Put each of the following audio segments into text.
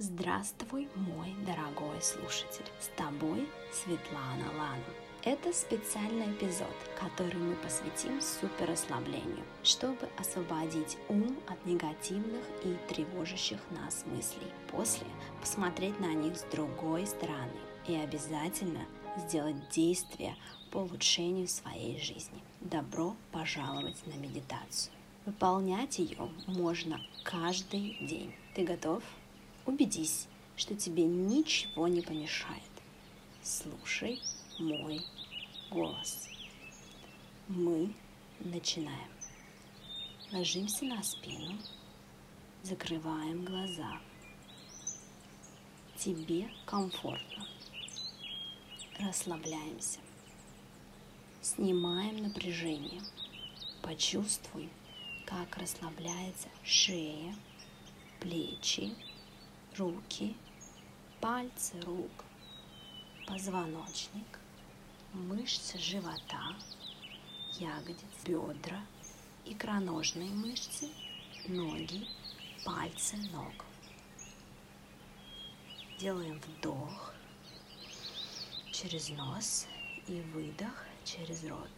Здравствуй, мой дорогой слушатель! С тобой Светлана Лана. Это специальный эпизод, который мы посвятим суперослаблению, чтобы освободить ум от негативных и тревожащих нас мыслей. После посмотреть на них с другой стороны и обязательно сделать действия по улучшению своей жизни. Добро пожаловать на медитацию. Выполнять ее можно каждый день. Ты готов? Убедись, что тебе ничего не помешает. Слушай мой голос. Мы начинаем. Ложимся на спину, закрываем глаза. Тебе комфортно. Расслабляемся. Снимаем напряжение. Почувствуй, как расслабляется шея, плечи, руки, пальцы рук, позвоночник, мышцы живота, ягодиц, бедра, икроножные мышцы, ноги, пальцы ног. Делаем вдох через нос и выдох через рот.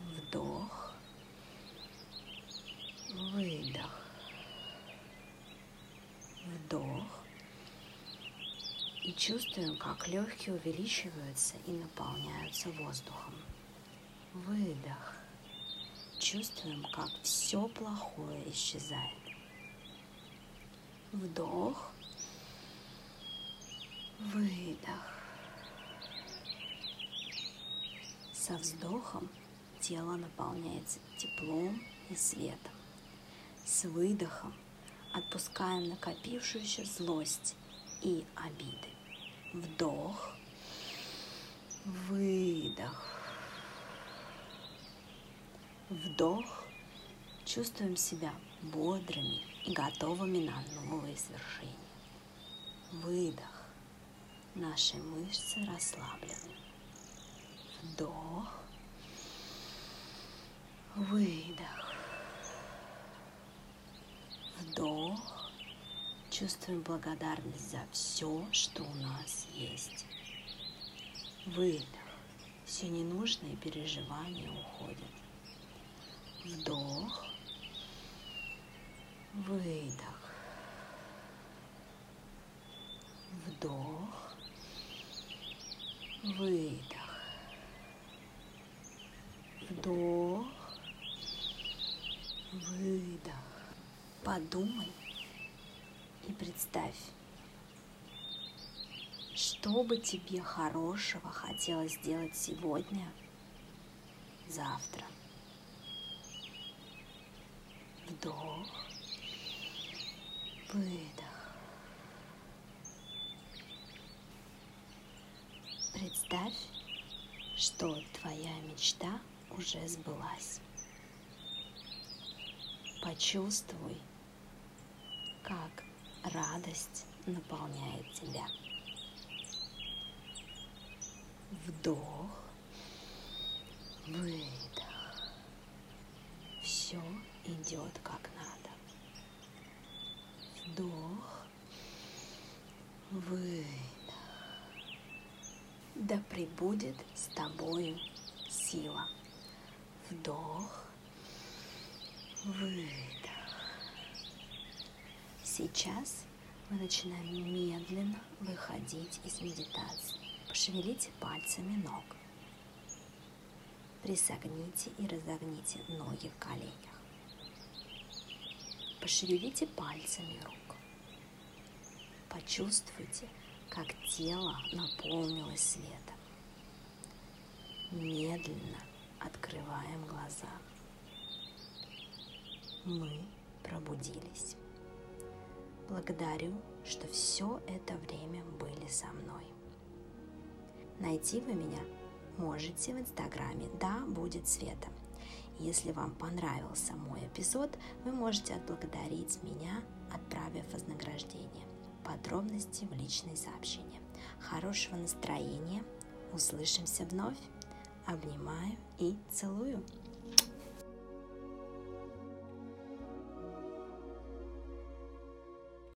Вдох, выдох вдох. И чувствуем, как легкие увеличиваются и наполняются воздухом. Выдох. Чувствуем, как все плохое исчезает. Вдох. Выдох. Со вздохом тело наполняется теплом и светом. С выдохом отпускаем накопившуюся злость и обиды. Вдох, выдох. Вдох. Чувствуем себя бодрыми и готовыми на новые свершения. Выдох. Наши мышцы расслаблены. Вдох. Выдох. Вдох. Чувствуем благодарность за все, что у нас есть. Выдох. Все ненужные переживания уходят. Вдох. Выдох. Вдох. Выдох. Вдох. Выдох. Подумай и представь, что бы тебе хорошего хотелось сделать сегодня, завтра. Вдох, выдох. Представь, что твоя мечта уже сбылась. Почувствуй, как радость наполняет тебя. Вдох, выдох. Все идет как надо. Вдох, выдох. Да пребудет с тобою сила. Вдох, выдох. Сейчас мы начинаем медленно выходить из медитации. Пошевелите пальцами ног. Присогните и разогните ноги в коленях. Пошевелите пальцами рук. Почувствуйте, как тело наполнилось светом. Медленно открываем глаза. Мы пробудились. Благодарю, что все это время были со мной. Найти вы меня можете в инстаграме «Да, будет света». Если вам понравился мой эпизод, вы можете отблагодарить меня, отправив вознаграждение. Подробности в личные сообщения. Хорошего настроения. Услышимся вновь. Обнимаю и целую.